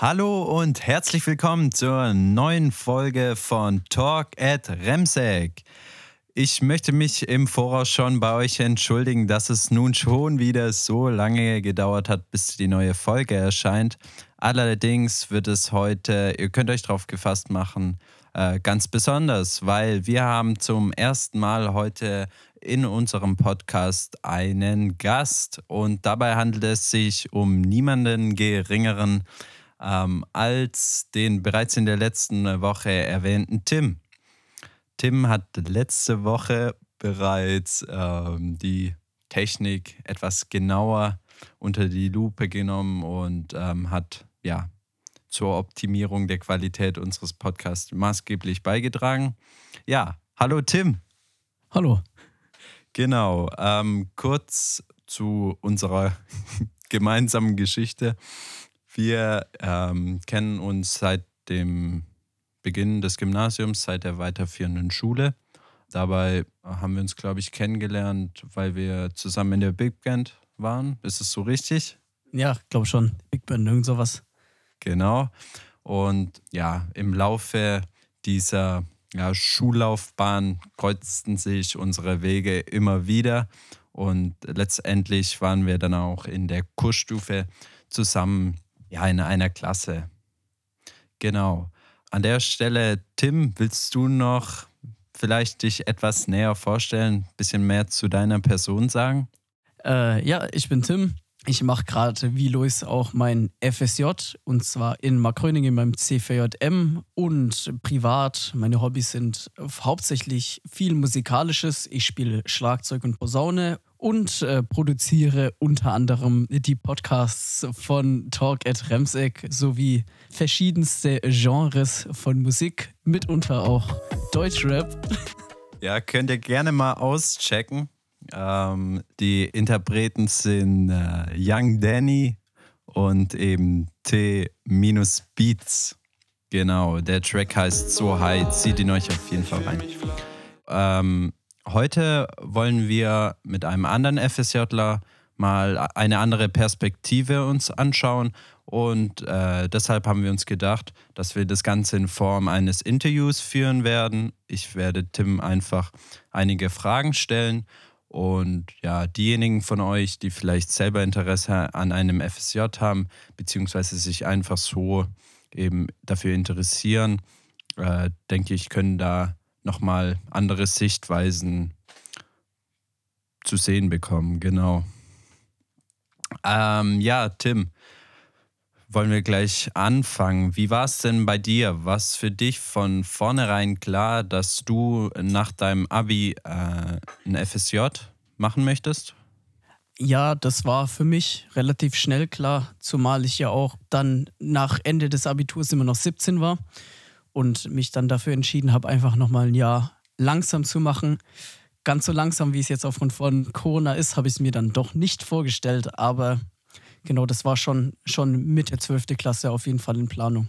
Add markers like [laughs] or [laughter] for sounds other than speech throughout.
Hallo und herzlich willkommen zur neuen Folge von Talk at Remsek. Ich möchte mich im Voraus schon bei euch entschuldigen, dass es nun schon wieder so lange gedauert hat, bis die neue Folge erscheint. Allerdings wird es heute, ihr könnt euch darauf gefasst machen, äh, ganz besonders, weil wir haben zum ersten Mal heute in unserem Podcast einen Gast und dabei handelt es sich um niemanden geringeren ähm, als den bereits in der letzten Woche erwähnten Tim. Tim hat letzte Woche bereits ähm, die Technik etwas genauer unter die Lupe genommen und ähm, hat ja zur Optimierung der Qualität unseres Podcasts maßgeblich beigetragen. Ja, hallo Tim. Hallo. Genau, ähm, kurz zu unserer [laughs] gemeinsamen Geschichte. Wir ähm, kennen uns seit dem Beginn des Gymnasiums, seit der weiterführenden Schule. Dabei haben wir uns, glaube ich, kennengelernt, weil wir zusammen in der Big Band waren. Ist es so richtig? Ja, glaube schon. Big Band, irgend sowas. Genau. Und ja, im Laufe dieser ja, Schullaufbahn kreuzten sich unsere Wege immer wieder. Und letztendlich waren wir dann auch in der Kursstufe zusammen ja, in einer Klasse. Genau. An der Stelle, Tim, willst du noch vielleicht dich etwas näher vorstellen, ein bisschen mehr zu deiner Person sagen? Äh, ja, ich bin Tim. Ich mache gerade wie Luis auch mein FSJ und zwar in Markgröningen beim CVJM und privat. Meine Hobbys sind hauptsächlich viel Musikalisches. Ich spiele Schlagzeug und Posaune und äh, produziere unter anderem die Podcasts von Talk at Remsek sowie verschiedenste Genres von Musik, mitunter auch Deutschrap. [laughs] Ja, könnt ihr gerne mal auschecken. Ähm, die Interpreten sind äh, Young Danny und eben T-Beats. Genau, der Track heißt So High. Zieht ihn euch auf jeden Fall rein. Ähm, Heute wollen wir mit einem anderen FSJler mal eine andere Perspektive uns anschauen und äh, deshalb haben wir uns gedacht, dass wir das Ganze in Form eines Interviews führen werden. Ich werde Tim einfach einige Fragen stellen und ja, diejenigen von euch, die vielleicht selber Interesse an einem FSJ haben, beziehungsweise sich einfach so eben dafür interessieren, äh, denke ich, können da nochmal andere Sichtweisen zu sehen bekommen. Genau. Ähm, ja, Tim, wollen wir gleich anfangen. Wie war es denn bei dir? War es für dich von vornherein klar, dass du nach deinem Abi äh, ein FSJ machen möchtest? Ja, das war für mich relativ schnell klar, zumal ich ja auch dann nach Ende des Abiturs immer noch 17 war und mich dann dafür entschieden habe, einfach nochmal ein Jahr langsam zu machen. Ganz so langsam, wie es jetzt aufgrund von Corona ist, habe ich es mir dann doch nicht vorgestellt. Aber genau, das war schon, schon mit der 12. Klasse auf jeden Fall in Planung.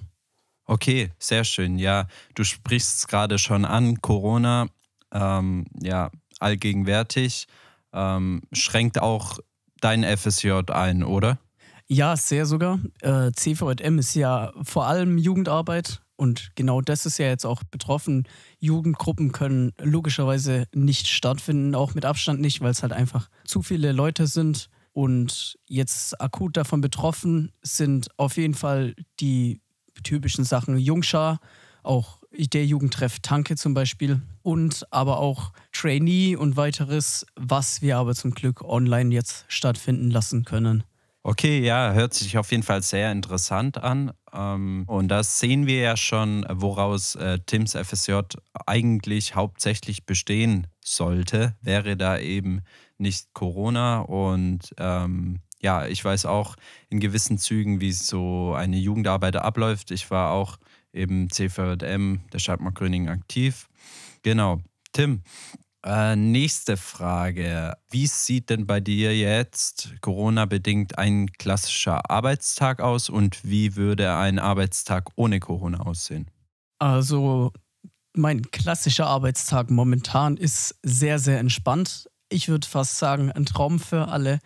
Okay, sehr schön. Ja, du sprichst es gerade schon an. Corona, ähm, ja, allgegenwärtig, ähm, schränkt auch dein FSJ ein, oder? Ja, sehr sogar. Äh, CVM ist ja vor allem Jugendarbeit und genau das ist ja jetzt auch betroffen. Jugendgruppen können logischerweise nicht stattfinden, auch mit Abstand nicht, weil es halt einfach zu viele Leute sind. Und jetzt akut davon betroffen sind auf jeden Fall die typischen Sachen Jungschar, auch der Jugendtreff Tanke zum Beispiel und aber auch Trainee und weiteres, was wir aber zum Glück online jetzt stattfinden lassen können. Okay, ja, hört sich auf jeden Fall sehr interessant an. Ähm, und da sehen wir ja schon, woraus äh, Tims FSJ eigentlich hauptsächlich bestehen sollte, wäre da eben nicht Corona. Und ähm, ja, ich weiß auch in gewissen Zügen, wie so eine Jugendarbeit abläuft. Ich war auch eben CVM der Stadtmark Gröningen aktiv. Genau. Tim, äh, nächste Frage. Wie sieht denn bei dir jetzt Corona-bedingt ein klassischer Arbeitstag aus und wie würde ein Arbeitstag ohne Corona aussehen? Also, mein klassischer Arbeitstag momentan ist sehr, sehr entspannt. Ich würde fast sagen, ein Traum für alle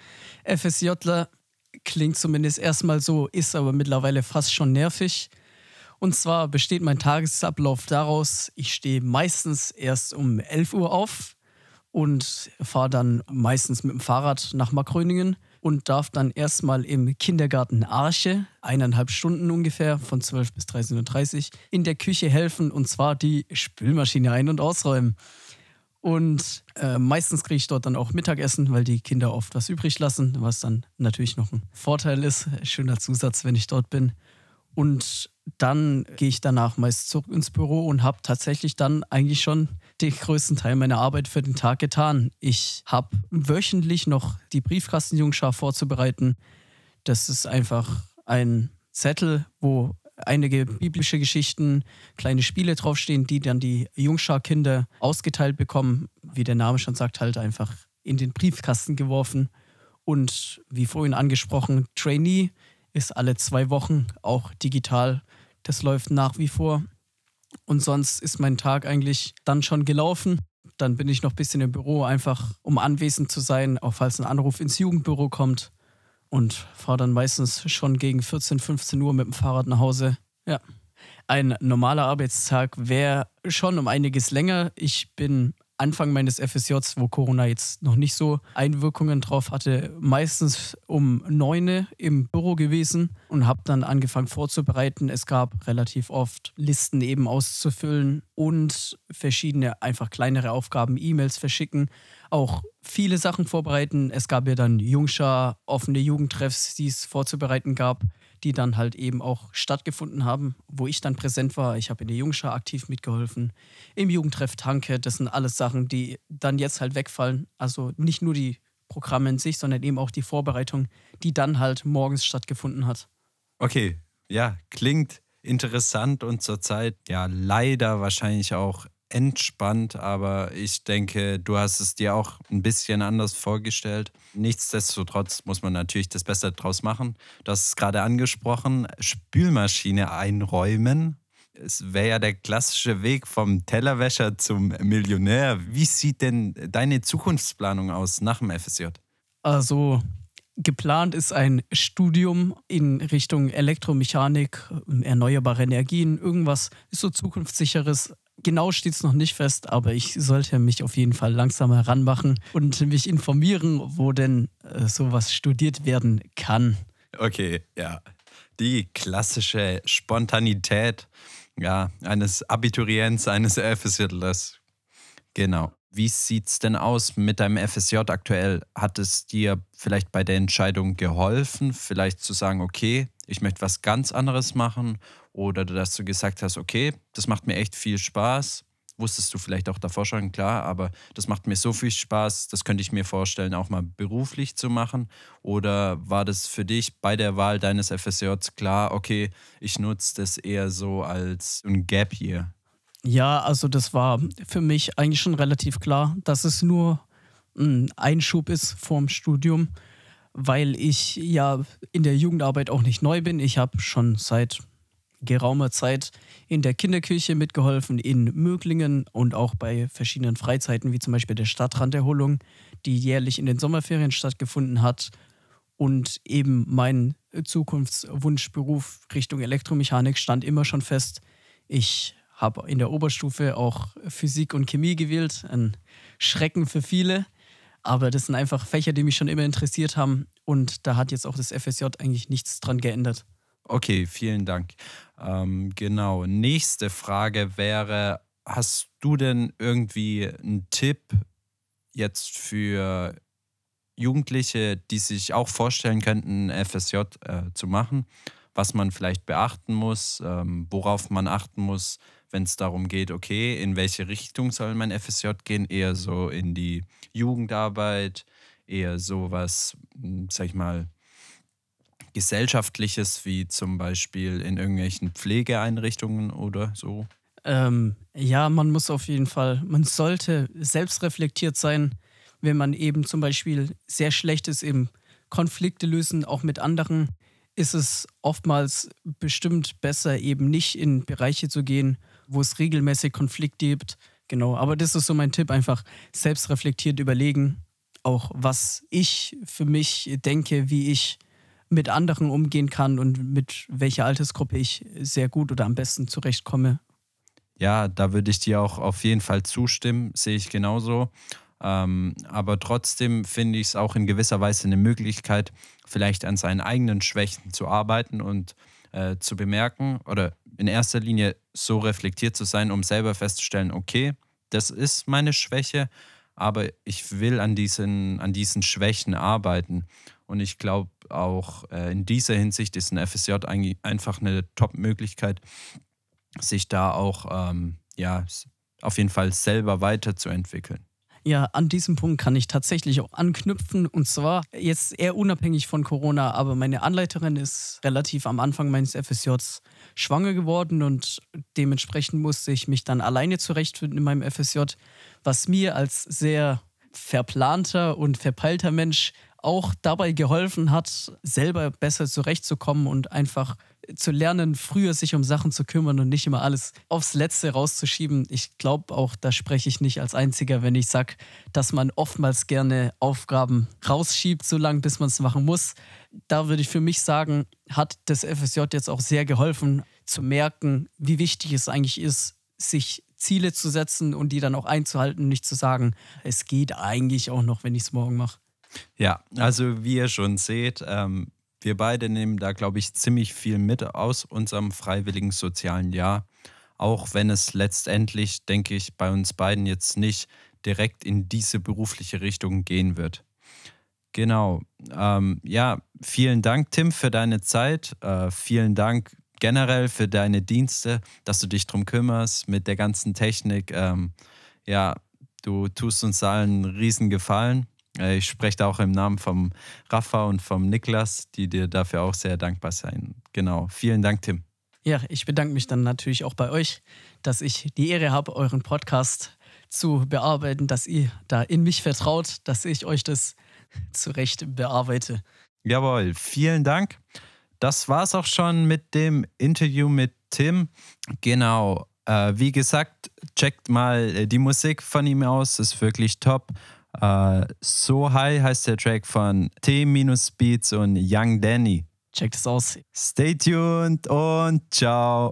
FSJler. klingt zumindest erstmal so, ist aber mittlerweile fast schon nervig. Und zwar besteht mein Tagesablauf daraus, ich stehe meistens erst um 11 Uhr auf und fahre dann meistens mit dem Fahrrad nach Markgröningen und darf dann erstmal im Kindergarten Arche, eineinhalb Stunden ungefähr, von 12 bis 13.30 Uhr, in der Küche helfen und zwar die Spülmaschine ein- und ausräumen. Und äh, meistens kriege ich dort dann auch Mittagessen, weil die Kinder oft was übrig lassen, was dann natürlich noch ein Vorteil ist. Schöner Zusatz, wenn ich dort bin. Und dann gehe ich danach meist zurück ins Büro und habe tatsächlich dann eigentlich schon den größten Teil meiner Arbeit für den Tag getan. Ich habe wöchentlich noch die Briefkastenjungschar vorzubereiten. Das ist einfach ein Zettel, wo einige biblische Geschichten, kleine Spiele draufstehen, die dann die Jungschar-Kinder ausgeteilt bekommen. Wie der Name schon sagt, halt einfach in den Briefkasten geworfen. Und wie vorhin angesprochen, Trainee ist alle zwei Wochen auch digital. Das läuft nach wie vor. Und sonst ist mein Tag eigentlich dann schon gelaufen. Dann bin ich noch ein bisschen im Büro, einfach um anwesend zu sein, auch falls ein Anruf ins Jugendbüro kommt. Und fahre dann meistens schon gegen 14, 15 Uhr mit dem Fahrrad nach Hause. Ja. Ein normaler Arbeitstag wäre schon um einiges länger. Ich bin Anfang meines FSJs, wo Corona jetzt noch nicht so Einwirkungen drauf hatte, meistens um neun im Büro gewesen und habe dann angefangen vorzubereiten. Es gab relativ oft Listen eben auszufüllen und verschiedene einfach kleinere Aufgaben, E-Mails verschicken, auch viele Sachen vorbereiten. Es gab ja dann Jungschar, offene Jugendtreffs, die es vorzubereiten gab die dann halt eben auch stattgefunden haben, wo ich dann präsent war. Ich habe in der Jungschar aktiv mitgeholfen, im Jugendtreff Tanke. Das sind alles Sachen, die dann jetzt halt wegfallen. Also nicht nur die Programme in sich, sondern eben auch die Vorbereitung, die dann halt morgens stattgefunden hat. Okay, ja, klingt interessant und zurzeit ja leider wahrscheinlich auch entspannt, aber ich denke, du hast es dir auch ein bisschen anders vorgestellt. Nichtsdestotrotz muss man natürlich das Beste draus machen. Du hast es gerade angesprochen, Spülmaschine einräumen. Es wäre ja der klassische Weg vom Tellerwäscher zum Millionär. Wie sieht denn deine Zukunftsplanung aus nach dem FSJ? Also geplant ist ein Studium in Richtung Elektromechanik, erneuerbare Energien, irgendwas so zukunftssicheres Genau steht es noch nicht fest, aber ich sollte mich auf jeden Fall langsam heranmachen und mich informieren, wo denn äh, sowas studiert werden kann. Okay, ja. Die klassische Spontanität ja, eines Abiturients, eines FSJlers. Genau. Wie sieht es denn aus mit deinem FSJ aktuell? Hat es dir vielleicht bei der Entscheidung geholfen, vielleicht zu sagen, okay, ich möchte was ganz anderes machen? Oder dass du gesagt hast, okay, das macht mir echt viel Spaß. Wusstest du vielleicht auch davor schon, klar, aber das macht mir so viel Spaß, das könnte ich mir vorstellen, auch mal beruflich zu machen. Oder war das für dich bei der Wahl deines FSJs klar, okay, ich nutze das eher so als ein Gap hier? Ja, also das war für mich eigentlich schon relativ klar, dass es nur ein Einschub ist vorm Studium, weil ich ja in der Jugendarbeit auch nicht neu bin. Ich habe schon seit geraumer Zeit in der Kinderkirche mitgeholfen, in Möglingen und auch bei verschiedenen Freizeiten, wie zum Beispiel der Stadtranderholung, die jährlich in den Sommerferien stattgefunden hat. Und eben mein Zukunftswunschberuf Richtung Elektromechanik stand immer schon fest. Ich habe in der Oberstufe auch Physik und Chemie gewählt. Ein Schrecken für viele. Aber das sind einfach Fächer, die mich schon immer interessiert haben. Und da hat jetzt auch das FSJ eigentlich nichts dran geändert. Okay, vielen Dank. Ähm, genau. Nächste Frage wäre: Hast du denn irgendwie einen Tipp jetzt für Jugendliche, die sich auch vorstellen könnten, FSJ äh, zu machen? Was man vielleicht beachten muss, ähm, worauf man achten muss, wenn es darum geht, okay, in welche Richtung soll mein FSJ gehen? Eher so in die Jugendarbeit, eher sowas, hm, sag ich mal, Gesellschaftliches, wie zum Beispiel in irgendwelchen Pflegeeinrichtungen oder so? Ähm, ja, man muss auf jeden Fall, man sollte selbstreflektiert sein, wenn man eben zum Beispiel sehr schlecht ist im Konflikte lösen, auch mit anderen, ist es oftmals bestimmt besser, eben nicht in Bereiche zu gehen, wo es regelmäßig Konflikte gibt. Genau, aber das ist so mein Tipp, einfach selbstreflektiert überlegen, auch was ich für mich denke, wie ich mit anderen umgehen kann und mit welcher Altersgruppe ich sehr gut oder am besten zurechtkomme. Ja, da würde ich dir auch auf jeden Fall zustimmen, sehe ich genauso. Ähm, aber trotzdem finde ich es auch in gewisser Weise eine Möglichkeit, vielleicht an seinen eigenen Schwächen zu arbeiten und äh, zu bemerken oder in erster Linie so reflektiert zu sein, um selber festzustellen, okay, das ist meine Schwäche, aber ich will an diesen, an diesen Schwächen arbeiten. Und ich glaube auch äh, in dieser Hinsicht ist ein FSJ einfach eine Top-Möglichkeit, sich da auch ähm, ja, auf jeden Fall selber weiterzuentwickeln. Ja, an diesem Punkt kann ich tatsächlich auch anknüpfen. Und zwar jetzt eher unabhängig von Corona, aber meine Anleiterin ist relativ am Anfang meines FSJs schwanger geworden und dementsprechend musste ich mich dann alleine zurechtfinden in meinem FSJ, was mir als sehr verplanter und verpeilter Mensch auch dabei geholfen hat, selber besser zurechtzukommen und einfach zu lernen, früher sich um Sachen zu kümmern und nicht immer alles aufs Letzte rauszuschieben. Ich glaube auch, da spreche ich nicht als Einziger, wenn ich sage, dass man oftmals gerne Aufgaben rausschiebt, so lange bis man es machen muss. Da würde ich für mich sagen, hat das FSJ jetzt auch sehr geholfen, zu merken, wie wichtig es eigentlich ist, sich Ziele zu setzen und die dann auch einzuhalten, nicht zu sagen, es geht eigentlich auch noch, wenn ich es morgen mache. Ja, also wie ihr schon seht, ähm, wir beide nehmen da, glaube ich, ziemlich viel mit aus unserem freiwilligen sozialen Jahr. Auch wenn es letztendlich, denke ich, bei uns beiden jetzt nicht direkt in diese berufliche Richtung gehen wird. Genau. Ähm, ja, vielen Dank, Tim, für deine Zeit. Äh, vielen Dank generell für deine Dienste, dass du dich darum kümmerst mit der ganzen Technik. Ähm, ja, du tust uns allen einen riesen Gefallen. Äh, ich spreche da auch im Namen vom Rafa und vom Niklas, die dir dafür auch sehr dankbar sein. Genau. Vielen Dank, Tim. Ja, ich bedanke mich dann natürlich auch bei euch, dass ich die Ehre habe, euren Podcast zu bearbeiten, dass ihr da in mich vertraut, dass ich euch das zurecht bearbeite. Jawohl, vielen Dank. Das war es auch schon mit dem Interview mit Tim. Genau. Äh, wie gesagt, checkt mal äh, die Musik von ihm aus, ist wirklich top. Uh, so High heißt der Track von T-Beats und Young Danny. Checkt es aus. Stay tuned und ciao.